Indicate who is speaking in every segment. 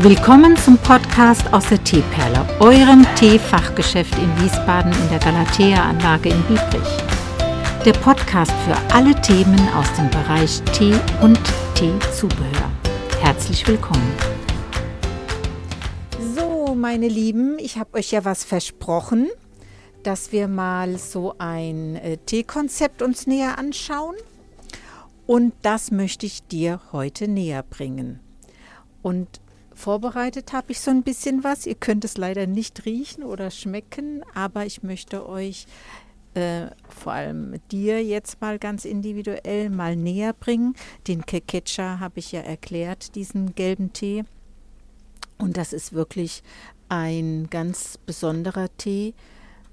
Speaker 1: Willkommen zum Podcast aus der Teeperle, eurem Teefachgeschäft in Wiesbaden in der Galatea-Anlage in Biebrich. Der Podcast für alle Themen aus dem Bereich Tee und Teezubehör. Herzlich willkommen.
Speaker 2: So, meine Lieben, ich habe euch ja was versprochen, dass wir mal so ein äh, Teekonzept uns näher anschauen. Und das möchte ich dir heute näher bringen. Und Vorbereitet habe ich so ein bisschen was. Ihr könnt es leider nicht riechen oder schmecken, aber ich möchte euch äh, vor allem dir jetzt mal ganz individuell mal näher bringen. Den Kekecha habe ich ja erklärt, diesen gelben Tee. Und das ist wirklich ein ganz besonderer Tee,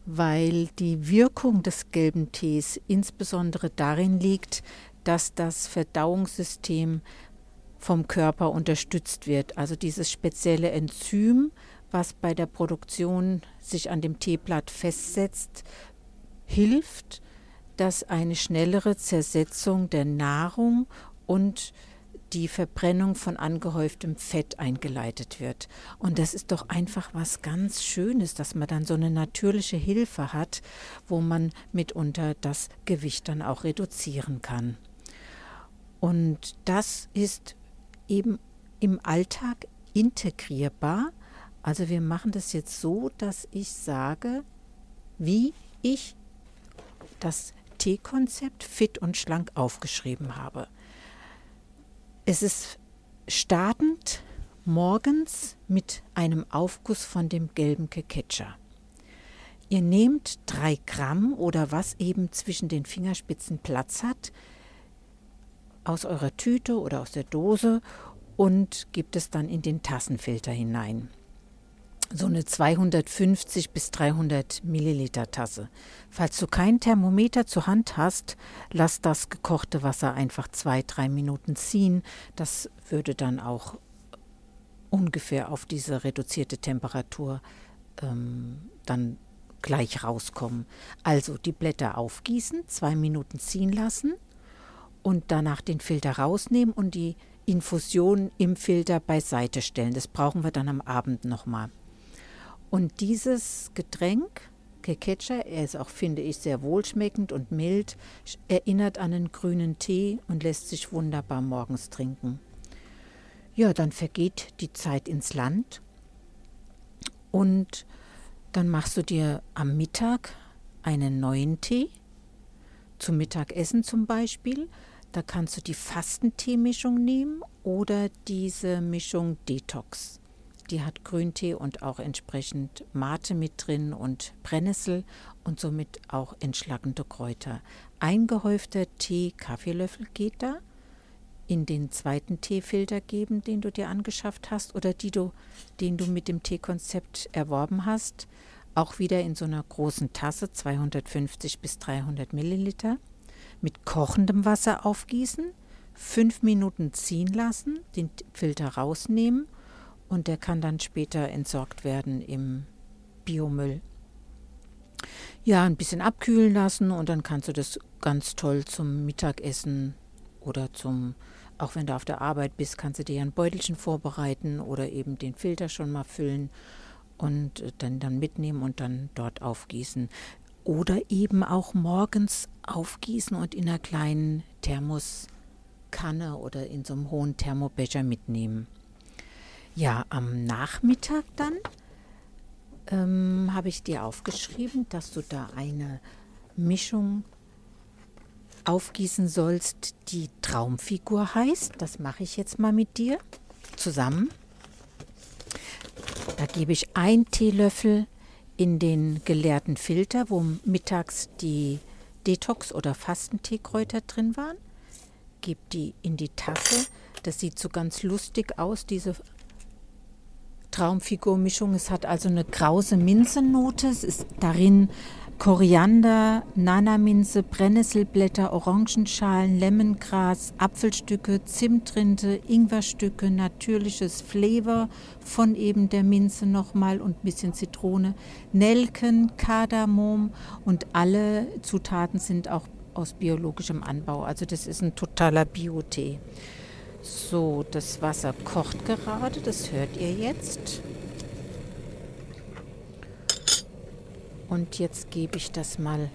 Speaker 2: weil die Wirkung des gelben Tees insbesondere darin liegt, dass das Verdauungssystem vom Körper unterstützt wird. Also dieses spezielle Enzym, was bei der Produktion sich an dem Teeblatt festsetzt, hilft, dass eine schnellere Zersetzung der Nahrung und die Verbrennung von angehäuftem Fett eingeleitet wird. Und das ist doch einfach was ganz Schönes, dass man dann so eine natürliche Hilfe hat, wo man mitunter das Gewicht dann auch reduzieren kann. Und das ist eben im Alltag integrierbar. Also wir machen das jetzt so, dass ich sage, wie ich das T-Konzept fit und schlank aufgeschrieben habe. Es ist startend morgens mit einem Aufguss von dem gelben Keketscher. Ihr nehmt drei Gramm oder was eben zwischen den Fingerspitzen Platz hat, aus eurer Tüte oder aus der Dose und gibt es dann in den Tassenfilter hinein. So eine 250 bis 300 Milliliter Tasse. Falls du kein Thermometer zur Hand hast, lass das gekochte Wasser einfach zwei, drei Minuten ziehen. Das würde dann auch ungefähr auf diese reduzierte Temperatur ähm, dann gleich rauskommen. Also die Blätter aufgießen, zwei Minuten ziehen lassen und danach den Filter rausnehmen und die Infusion im Filter beiseite stellen. Das brauchen wir dann am Abend nochmal. Und dieses Getränk, Kekecha, er ist auch, finde ich, sehr wohlschmeckend und mild, erinnert an einen grünen Tee und lässt sich wunderbar morgens trinken. Ja, dann vergeht die Zeit ins Land und dann machst du dir am Mittag einen neuen Tee, zum Mittagessen zum Beispiel, da kannst du die Fastenteemischung nehmen oder diese Mischung Detox. Die hat Grüntee und auch entsprechend Mate mit drin und Brennnessel und somit auch entschlackende Kräuter. Eingehäufter Tee, Kaffeelöffel geht da. In den zweiten Teefilter geben, den du dir angeschafft hast oder die du, den du mit dem Teekonzept erworben hast. Auch wieder in so einer großen Tasse, 250 bis 300 Milliliter mit kochendem Wasser aufgießen, fünf Minuten ziehen lassen, den Filter rausnehmen und der kann dann später entsorgt werden im Biomüll. Ja, ein bisschen abkühlen lassen und dann kannst du das ganz toll zum Mittagessen oder zum, auch wenn du auf der Arbeit bist, kannst du dir ein Beutelchen vorbereiten oder eben den Filter schon mal füllen und äh, dann, dann mitnehmen und dann dort aufgießen. Oder eben auch morgens aufgießen und in einer kleinen Thermoskanne oder in so einem hohen Thermobecher mitnehmen. Ja, am Nachmittag dann ähm, habe ich dir aufgeschrieben, dass du da eine Mischung aufgießen sollst, die Traumfigur heißt. Das mache ich jetzt mal mit dir zusammen. Da gebe ich ein Teelöffel in den geleerten Filter, wo mittags die Detox- oder Fastenteekräuter drin waren. Gebt die in die Tasse. Das sieht so ganz lustig aus, diese Traumfigurmischung. Es hat also eine krause Minzennote. Es ist darin Koriander, Nanaminze, Brennnesselblätter, Orangenschalen, Lemongras, Apfelstücke, Zimtrinde, Ingwerstücke, natürliches Flavor von eben der Minze nochmal und ein bisschen Zitrone, Nelken, Kardamom und alle Zutaten sind auch aus biologischem Anbau. Also das ist ein totaler Biotee. So, das Wasser kocht gerade, das hört ihr jetzt. Und jetzt gebe ich das mal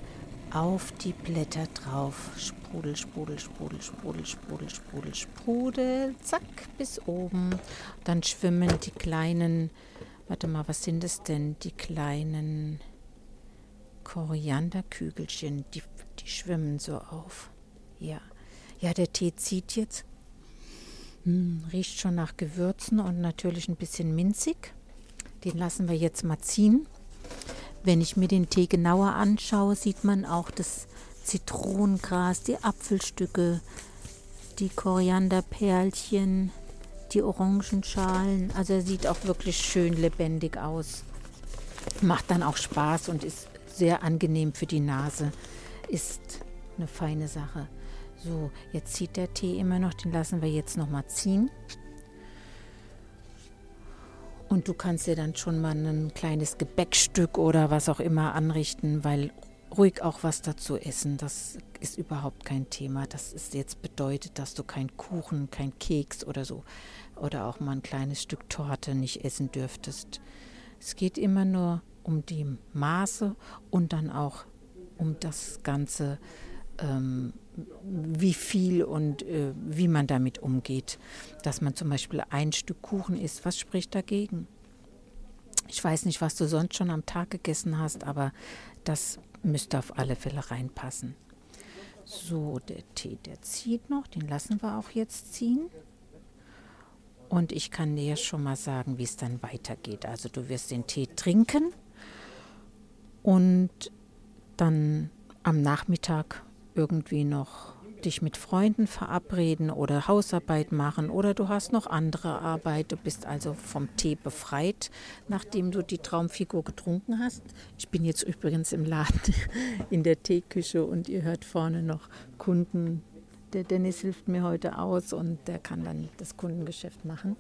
Speaker 2: auf die Blätter drauf. Sprudel, sprudel, sprudel, sprudel, sprudel, sprudel, sprudel. Zack, bis oben. Dann schwimmen die kleinen, warte mal, was sind es denn? Die kleinen Korianderkügelchen, die, die schwimmen so auf. Ja. Ja, der Tee zieht jetzt. Hm, riecht schon nach Gewürzen und natürlich ein bisschen minzig. Den lassen wir jetzt mal ziehen. Wenn ich mir den Tee genauer anschaue, sieht man auch das Zitronengras, die Apfelstücke, die Korianderperlchen, die Orangenschalen. Also er sieht auch wirklich schön lebendig aus. Macht dann auch Spaß und ist sehr angenehm für die Nase. Ist eine feine Sache. So, jetzt zieht der Tee immer noch, den lassen wir jetzt noch mal ziehen. Und du kannst dir dann schon mal ein kleines Gebäckstück oder was auch immer anrichten, weil ruhig auch was dazu essen, das ist überhaupt kein Thema. Das ist jetzt bedeutet, dass du kein Kuchen, kein Keks oder so oder auch mal ein kleines Stück Torte nicht essen dürftest. Es geht immer nur um die Maße und dann auch um das Ganze ähm, wie viel und äh, wie man damit umgeht. Dass man zum Beispiel ein Stück Kuchen isst, was spricht dagegen? Ich weiß nicht, was du sonst schon am Tag gegessen hast, aber das müsste auf alle Fälle reinpassen. So, der Tee, der zieht noch, den lassen wir auch jetzt ziehen. Und ich kann dir schon mal sagen, wie es dann weitergeht. Also du wirst den Tee trinken und dann am Nachmittag irgendwie noch dich mit Freunden verabreden oder Hausarbeit machen oder du hast noch andere Arbeit. Du bist also vom Tee befreit, nachdem du die Traumfigur getrunken hast. Ich bin jetzt übrigens im Laden in der Teeküche und ihr hört vorne noch Kunden. Der Dennis hilft mir heute aus und der kann dann das Kundengeschäft machen.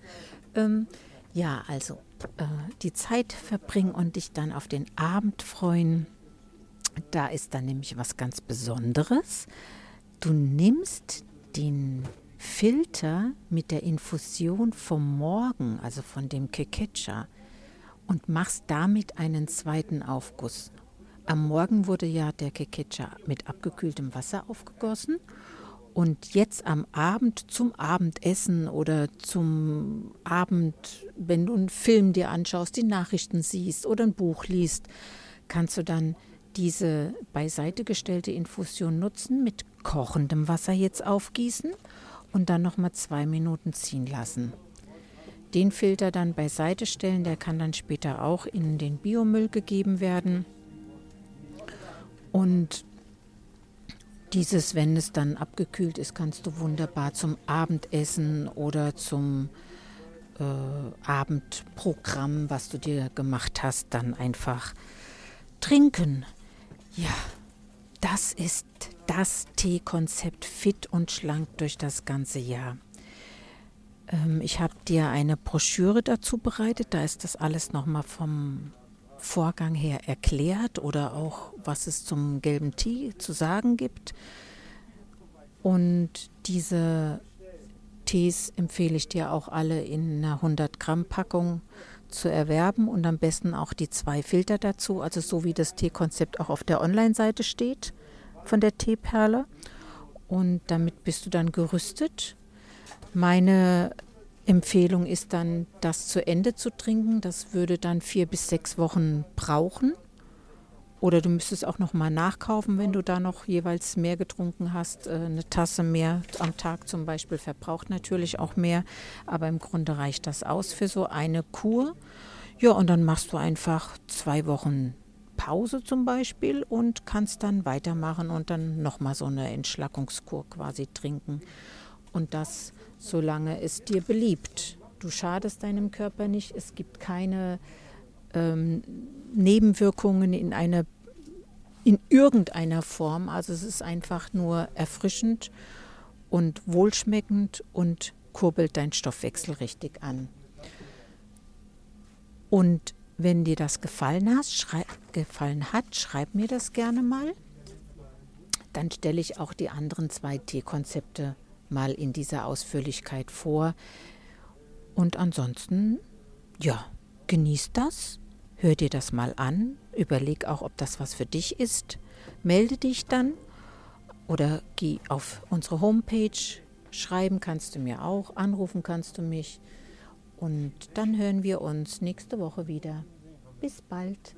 Speaker 2: Ähm, ja, also äh, die Zeit verbringen und dich dann auf den Abend freuen da ist dann nämlich was ganz Besonderes. Du nimmst den Filter mit der Infusion vom Morgen, also von dem Kekecha, und machst damit einen zweiten Aufguss. Am Morgen wurde ja der Kekecha mit abgekühltem Wasser aufgegossen und jetzt am Abend zum Abendessen oder zum Abend, wenn du einen Film dir anschaust, die Nachrichten siehst oder ein Buch liest, kannst du dann diese beiseite gestellte Infusion nutzen, mit kochendem Wasser jetzt aufgießen und dann nochmal zwei Minuten ziehen lassen. Den Filter dann beiseite stellen, der kann dann später auch in den Biomüll gegeben werden. Und dieses, wenn es dann abgekühlt ist, kannst du wunderbar zum Abendessen oder zum äh, Abendprogramm, was du dir gemacht hast, dann einfach trinken. Ja, das ist das Teekonzept fit und schlank durch das ganze Jahr. Ähm, ich habe dir eine Broschüre dazu bereitet, da ist das alles nochmal vom Vorgang her erklärt oder auch was es zum gelben Tee zu sagen gibt. Und diese Tees empfehle ich dir auch alle in einer 100 Gramm Packung zu erwerben und am besten auch die zwei Filter dazu, also so wie das Teekonzept auch auf der Online-Seite steht von der Teeperle. Und damit bist du dann gerüstet. Meine Empfehlung ist dann, das zu Ende zu trinken. Das würde dann vier bis sechs Wochen brauchen. Oder du müsstest auch noch mal nachkaufen, wenn du da noch jeweils mehr getrunken hast. Äh, eine Tasse mehr am Tag zum Beispiel verbraucht natürlich auch mehr. Aber im Grunde reicht das aus für so eine Kur. Ja, und dann machst du einfach zwei Wochen Pause zum Beispiel und kannst dann weitermachen und dann nochmal so eine Entschlackungskur quasi trinken. Und das, solange es dir beliebt. Du schadest deinem Körper nicht. Es gibt keine ähm, Nebenwirkungen in einer in irgendeiner Form. Also es ist einfach nur erfrischend und wohlschmeckend und kurbelt deinen Stoffwechsel richtig an. Und wenn dir das gefallen, hast, gefallen hat, schreib mir das gerne mal. Dann stelle ich auch die anderen zwei Teekonzepte mal in dieser Ausführlichkeit vor. Und ansonsten, ja, genieß das, hör dir das mal an, überleg auch, ob das was für dich ist, melde dich dann oder geh auf unsere Homepage, schreiben kannst du mir auch, anrufen kannst du mich. Und dann hören wir uns nächste Woche wieder. Bis bald.